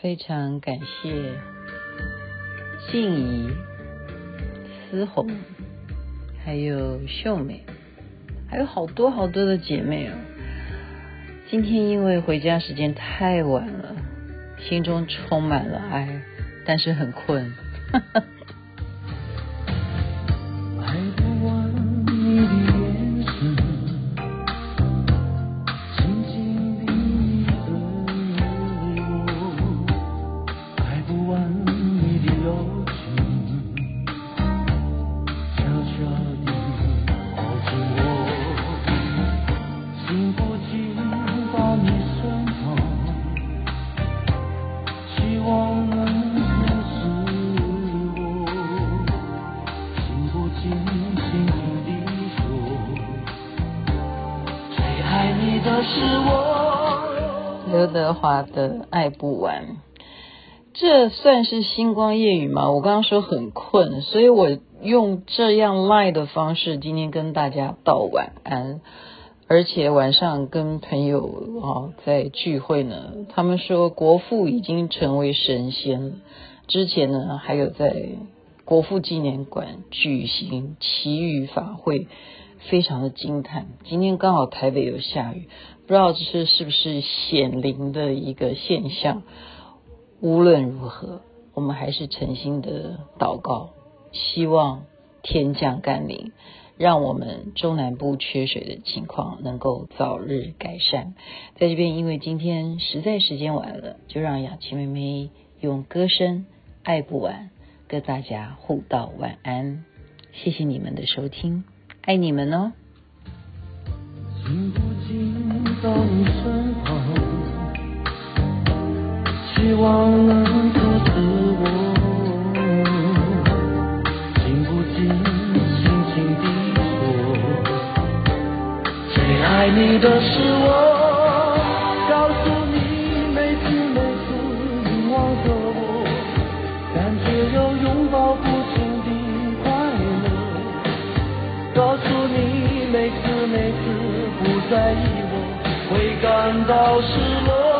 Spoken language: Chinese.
非常感谢静怡、思红，还有秀美，还有好多好多的姐妹哦。今天因为回家时间太晚了，心中充满了爱，但是很困。刘德华的爱不完，这算是星光夜语吗？我刚刚说很困，所以我用这样 LINE 的方式，今天跟大家道晚安。而且晚上跟朋友啊在聚会呢，他们说国父已经成为神仙。之前呢，还有在国父纪念馆举行祈雨法会，非常的惊叹。今天刚好台北有下雨。不知道这是是不是显灵的一个现象？无论如何，我们还是诚心的祷告，希望天降甘霖，让我们中南部缺水的情况能够早日改善。在这边，因为今天实在时间晚了，就让雅琪妹妹用歌声《爱不完》跟大家互道晚安。谢谢你们的收听，爱你们哦。到你身旁，希望能阻止我，禁不禁轻轻地说，最爱你的是我。每次不在意我。会感到失落。